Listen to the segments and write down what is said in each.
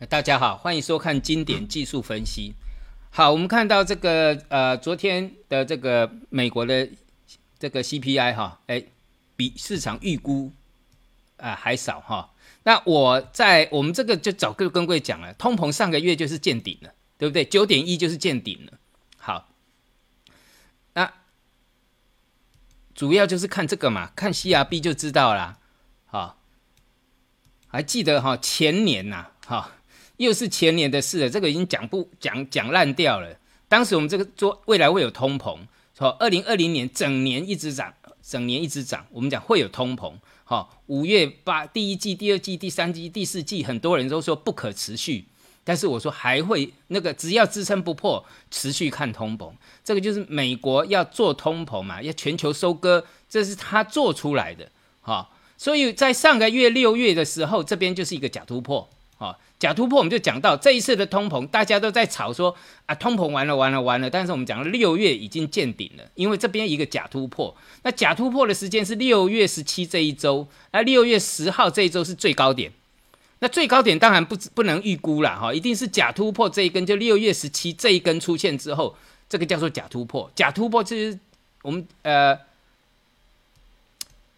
大家好，欢迎收看经典技术分析。好，我们看到这个呃，昨天的这个美国的这个 CPI 哈，哎，比市场预估啊还少哈。那我在我们这个就早跟各位讲了，通膨上个月就是见顶了，对不对？九点一就是见顶了。好，那主要就是看这个嘛，看 CRB 就知道啦。好，还记得哈前年呐，哈。又是前年的事了，这个已经讲不讲讲烂掉了。当时我们这个做未来会有通膨，好，二零二零年整年一直涨，整年一直涨。我们讲会有通膨，好，五月八第一季、第二季、第三季、第四季，很多人都说不可持续，但是我说还会那个，只要支撑不破，持续看通膨。这个就是美国要做通膨嘛，要全球收割，这是他做出来的，好，所以在上个月六月的时候，这边就是一个假突破。好假突破，我们就讲到这一次的通膨，大家都在吵说啊，通膨完了完了完了。但是我们讲六月已经见顶了，因为这边一个假突破，那假突破的时间是六月十七这一周，那六月十号这一周是最高点。那最高点当然不不能预估了哈，一定是假突破这一根，就六月十七这一根出现之后，这个叫做假突破。假突破就是我们呃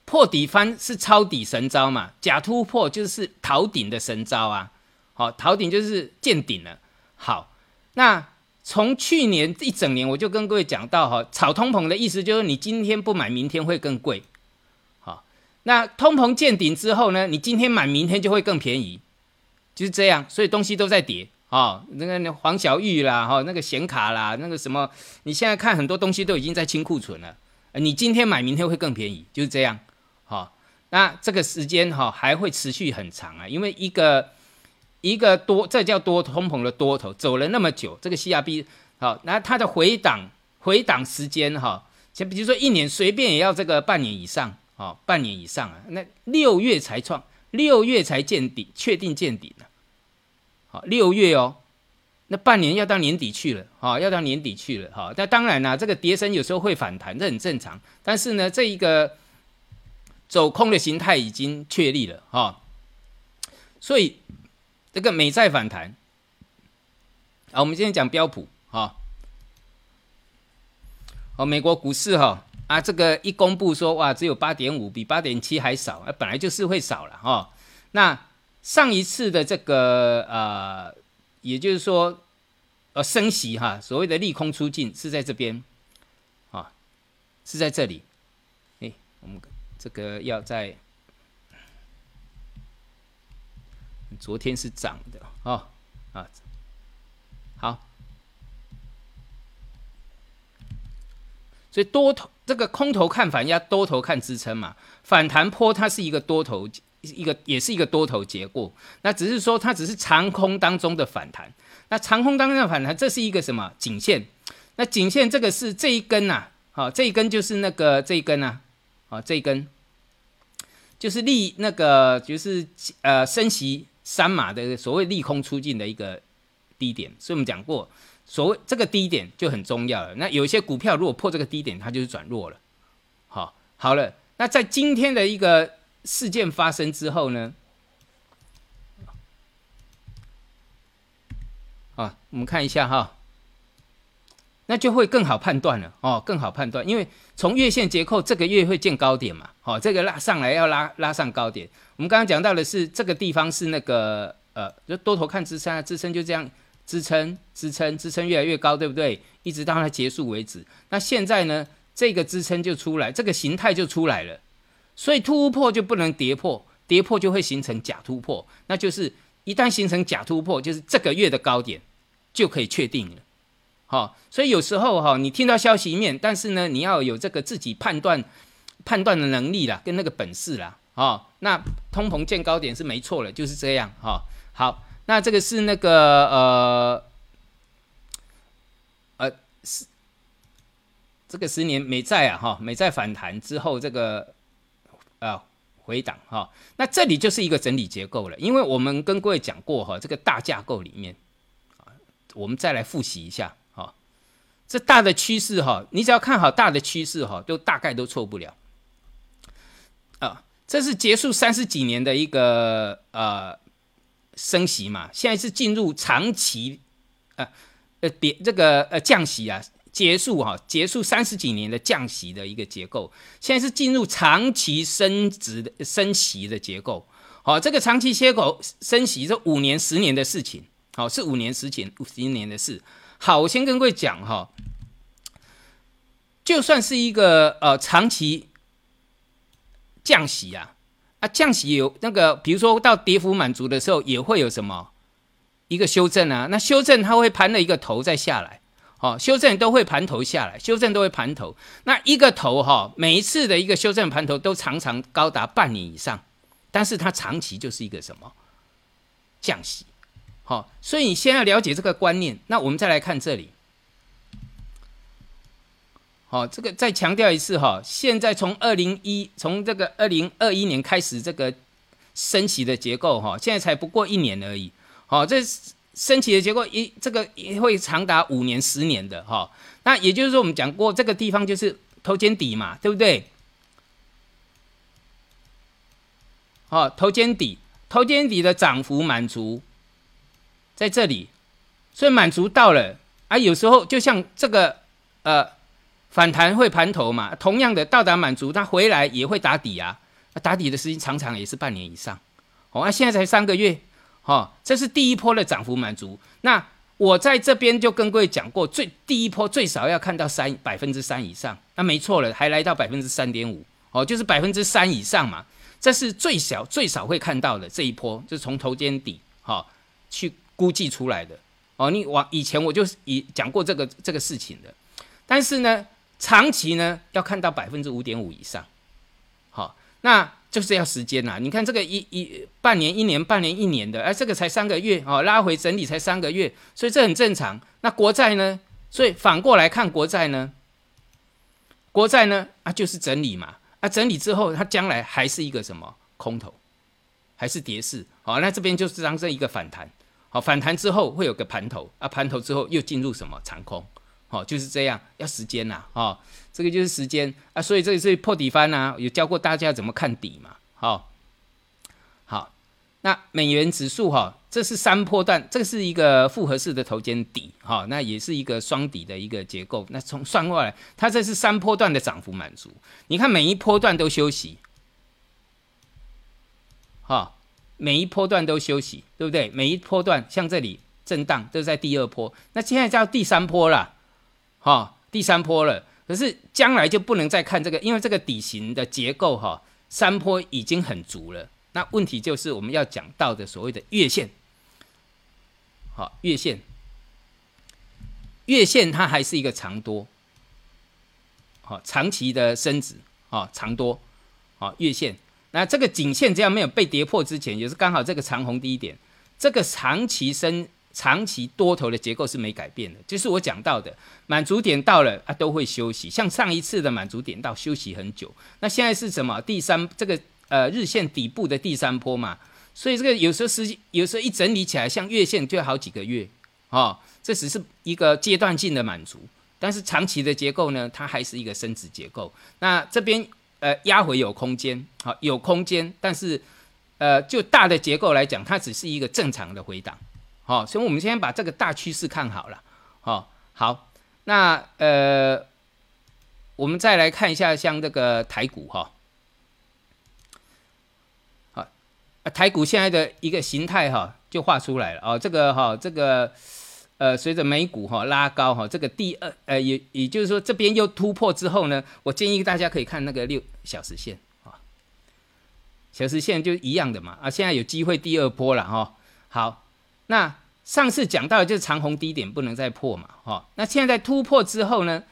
破底翻是抄底神招嘛，假突破就是逃顶的神招啊。好，逃顶就是见顶了。好，那从去年一整年，我就跟各位讲到哈，炒通膨的意思就是你今天不买，明天会更贵。好，那通膨见顶之后呢，你今天买，明天就会更便宜，就是这样。所以东西都在跌啊，那个黄小玉啦，哈，那个显卡啦，那个什么，你现在看很多东西都已经在清库存了。你今天买，明天会更便宜，就是这样。好，那这个时间哈还会持续很长啊，因为一个。一个多，这叫多通膨的多头走了那么久，这个 C R B 好，那它的回档回档时间哈，像比如说一年随便也要这个半年以上，哦，半年以上啊，那六月才创，六月才见底，确定见底呢，好，六月哦，那半年要到年底去了，哈，要到年底去了，哈，那当然啦，这个跌升有时候会反弹，这很正常，但是呢，这一个走空的形态已经确立了，哈，所以。这个美债反弹，好，我们今天讲标普哈，哦，美国股市哈啊，这个一公布说哇，只有八点五，比八点七还少，啊，本来就是会少了哈。那上一次的这个呃，也就是说呃升息哈，所谓的利空出尽是在这边啊，是在这里，哎，我们这个要在。昨天是涨的哦，啊，好，所以多头这个空头看反压，多头看支撑嘛。反弹坡它是一个多头，一个也是一个多头结果。那只是说它只是长空当中的反弹。那长空当中的反弹，这是一个什么颈线？那颈线这个是这一根呐，好，这一根就是那个这一根呐，好，这一根就是利那个就是呃升息。三码的所谓利空出尽的一个低点，所以我们讲过，所谓这个低点就很重要了。那有一些股票如果破这个低点，它就是转弱了。好，好了，那在今天的一个事件发生之后呢？啊，我们看一下哈。那就会更好判断了哦，更好判断，因为从月线结构这个月会见高点嘛，好，这个拉上来要拉拉上高点。我们刚刚讲到的是这个地方是那个呃，就多头看支撑啊，支撑就这样支撑支撑支撑越来越高，对不对？一直到它结束为止。那现在呢，这个支撑就出来，这个形态就出来了，所以突破就不能跌破，跌破就会形成假突破，那就是一旦形成假突破，就是这个月的高点就可以确定了。好，所以有时候哈，你听到消息一面，但是呢，你要有这个自己判断判断的能力啦，跟那个本事啦，哦，那通膨见高点是没错了，就是这样哈。好，那这个是那个呃呃是这个十年美债啊哈，美债反弹之后这个啊回档哈，那这里就是一个整理结构了，因为我们跟各位讲过哈，这个大架构里面，我们再来复习一下。这大的趋势哈，你只要看好大的趋势哈，都大概都错不了。啊，这是结束三十几年的一个呃升息嘛，现在是进入长期，呃呃，别这个呃降息啊，结束哈，结束三十几年的降息的一个结构，现在是进入长期升值的升息的结构。好，这个长期切口升息是五年、十年的事情，好，是五年、十年、五十年的事。好，我先跟各位讲哈，就算是一个呃长期降息啊。啊，降息有那个，比如说到跌幅满足的时候，也会有什么一个修正啊？那修正它会盘了一个头再下来，哦，修正都会盘头下来，修正都会盘头。那一个头哈，每一次的一个修正盘头都常常高达半年以上，但是它长期就是一个什么降息？好，所以你先要了解这个观念。那我们再来看这里。好，这个再强调一次哈，现在从二零一从这个二零二一年开始这个升息的结构哈，现在才不过一年而已。好，这升息的结构一这个也会长达五年、十年的哈。那也就是说，我们讲过这个地方就是头肩底嘛，对不对？好，头肩底，头肩底的涨幅满足在这里，所以满足到了啊。有时候就像这个呃。反弹会盘头嘛？同样的到达满足，它回来也会打底啊。打底的时间常常也是半年以上。哦，那现在才三个月，哦，这是第一波的涨幅满足。那我在这边就跟各位讲过，最第一波最少要看到三百分之三以上。那没错了，还来到百分之三点五，哦，就是百分之三以上嘛。这是最小最少会看到的这一波，就是从头肩底哈去估计出来的。哦，你往以前我就是以讲过这个这个事情的，但是呢。长期呢，要看到百分之五点五以上，好，那就是要时间啦。你看这个一一半年、一年、半年、一年的，哎，这个才三个月，哦，拉回整理才三个月，所以这很正常。那国债呢？所以反过来看国债呢，国债呢啊，就是整理嘛，啊，整理之后它将来还是一个什么空头，还是跌势，好，那这边就是当成一个反弹，好，反弹之后会有个盘头，啊，盘头之后又进入什么长空。好，就是这样，要时间呐，哈，这个就是时间啊，所以这里是破底翻呐，有教过大家怎么看底嘛，好，好，那美元指数哈，这是三波段，这是一个复合式的头肩底，哈，那也是一个双底的一个结构，那从算过来，它这是三波段的涨幅满足，你看每一波段都休息，哈，每一波段都休息，对不对？每一波段像这里震荡都在第二波，那现在叫第三波了。哈，第三波了，可是将来就不能再看这个，因为这个底型的结构哈，三波已经很足了。那问题就是我们要讲到的所谓的月线，好，月线，月线它还是一个长多，好，长期的升值，啊，长多，好，月线，那这个颈线只要没有被跌破之前，也是刚好这个长红低点，这个长期升。长期多头的结构是没改变的，就是我讲到的满足点到了啊，都会休息。像上一次的满足点到休息很久，那现在是什么？第三这个呃日线底部的第三波嘛，所以这个有时候是有时候一整理起来，像月线就好几个月哦，这只是一个阶段性的满足，但是长期的结构呢，它还是一个升值结构。那这边呃压回有空间，好有空间，但是呃就大的结构来讲，它只是一个正常的回档。好，所以我们先把这个大趋势看好了。好，好，那呃，我们再来看一下像这个台股哈。好，台股现在的一个形态哈，就画出来了哦。这个哈，这个呃，随着美股哈拉高哈，这个第二呃，也也就是说这边又突破之后呢，我建议大家可以看那个六小时线啊，小时线就一样的嘛啊，现在有机会第二波了哈。好。那上次讲到的就是长虹低点不能再破嘛，哈。那现在突破之后呢，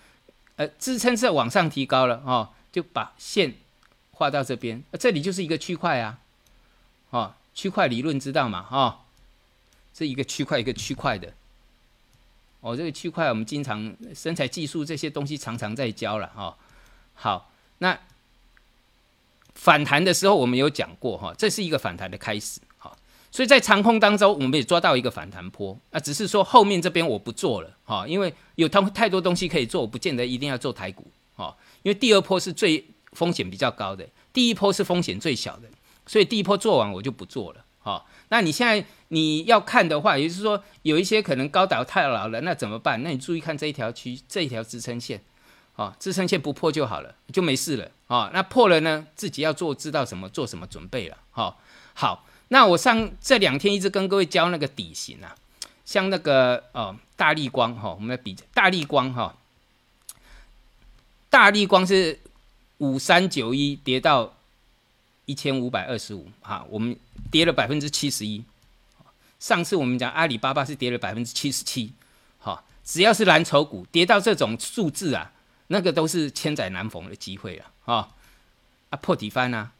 呃，支撑是往上提高了，哦，就把线画到这边，这里就是一个区块啊，哦，区块理论知道嘛，哈，这一个区块一个区块的，哦，这个区块我们经常生产技术这些东西常常在教了，哈。好，那反弹的时候我们有讲过，哈，这是一个反弹的开始哈。所以在长空当中，我们也抓到一个反弹坡，那只是说后面这边我不做了，哈，因为有太太多东西可以做，我不见得一定要做台股，哈，因为第二波是最风险比较高的，第一波是风险最小的，所以第一波做完我就不做了，哈。那你现在你要看的话，也就是说有一些可能高岛太老了，那怎么办？那你注意看这一条区这一条支撑线，啊，支撑线不破就好了，就没事了啊。那破了呢，自己要做知道什么做什么准备了。好，好，那我上这两天一直跟各位教那个底型啊，像那个哦大力光哈，我们来比大力光哈，大力光是五三九一跌到。一千五百二十五，哈，我们跌了百分之七十一。上次我们讲阿里巴巴是跌了百分之七十七，哈，只要是蓝筹股跌到这种数字啊，那个都是千载难逢的机会了，哈，啊破底翻啊，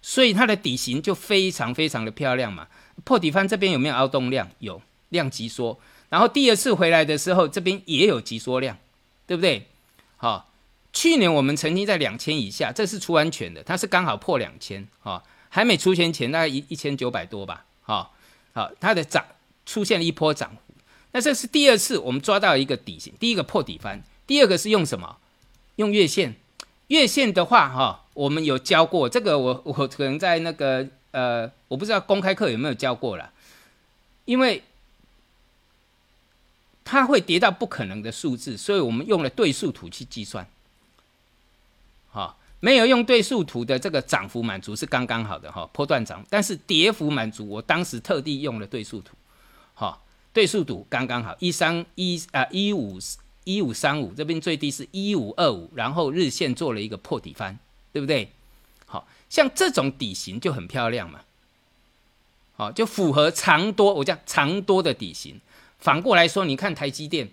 所以它的底型就非常非常的漂亮嘛。破底翻这边有没有凹动量？有量急缩，然后第二次回来的时候，这边也有急缩量，对不对？好。去年我们曾经在两千以下，这是出安全的，它是刚好破两千啊，还没出钱前大概一一千九百多吧，哈，好，它的涨出现了一波涨幅，那这是第二次我们抓到一个底型，第一个破底翻，第二个是用什么？用月线，月线的话哈，我们有教过这个，我我可能在那个呃，我不知道公开课有没有教过了，因为它会跌到不可能的数字，所以我们用了对数图去计算。好，没有用对数图的这个涨幅满足是刚刚好的哈，波段涨，但是跌幅满足，我当时特地用了对数图，哈，对数图刚刚好，一三一啊一五一五三五这边最低是一五二五，然后日线做了一个破底翻，对不对？好像这种底型就很漂亮嘛，好就符合长多，我讲长多的底型。反过来说，你看台积电，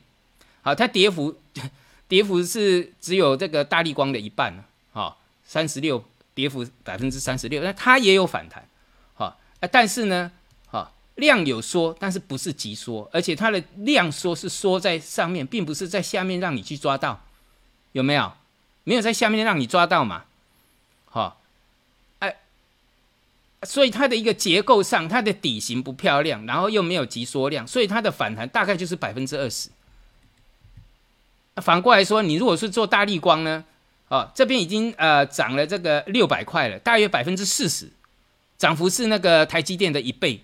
好，它跌幅。跌幅是只有这个大力光的一半呢，哈，三十六，跌幅百分之三十六，那它也有反弹，哈，但是呢，哈，量有缩，但是不是急缩，而且它的量缩是缩在上面，并不是在下面让你去抓到，有没有？没有在下面让你抓到嘛，哈，哎，所以它的一个结构上，它的底型不漂亮，然后又没有急缩量，所以它的反弹大概就是百分之二十。反过来说，你如果是做大力光呢，哦，这边已经呃涨了这个六百块了，大约百分之四十，涨幅是那个台积电的一倍，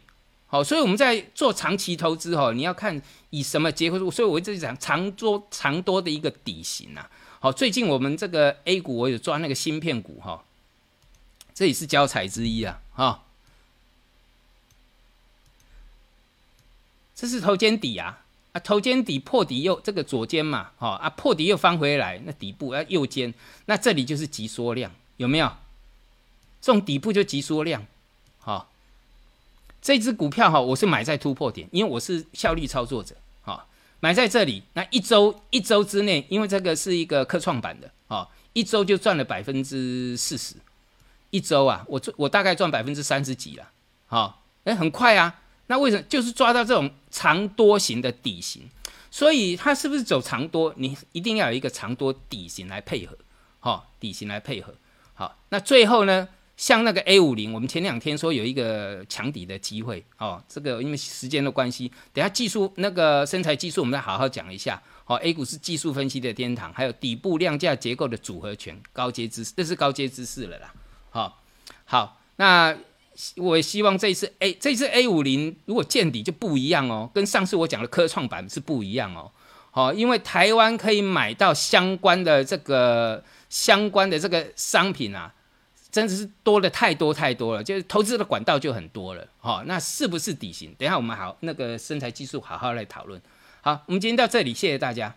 好，所以我们在做长期投资哈，你要看以什么结合，所以我一直讲长多长多的一个底型啊，好，最近我们这个 A 股我有抓那个芯片股哈，这也是教材之一啊，哈，这是头肩底啊。啊，头肩底破底又这个左肩嘛，哈啊破底又翻回来，那底部啊右肩，那这里就是急缩量，有没有？这种底部就急缩量，好，这只股票哈，我是买在突破点，因为我是效率操作者，哈，买在这里，那一周一周之内，因为这个是一个科创板的，啊，一周就赚了百分之四十，一周啊，我我大概赚百分之三十几了，好，哎，很快啊。那为什么就是抓到这种长多型的底型？所以它是不是走长多？你一定要有一个长多底型来配合，哈，底型来配合。好，那最后呢，像那个 A 五零，我们前两天说有一个强底的机会，哦，这个因为时间的关系，等下技术那个身材技术，我们再好好讲一下。好，A 股是技术分析的天堂，还有底部量价结构的组合拳，高阶知识，这是高阶知识了啦。好，好，那。我也希望这一次 A 这次 A 五零如果见底就不一样哦，跟上次我讲的科创板是不一样哦。好，因为台湾可以买到相关的这个相关的这个商品啊，真的是多的太多太多了，就是投资的管道就很多了。好，那是不是底薪？等下我们好那个身材技术好好来讨论。好，我们今天到这里，谢谢大家。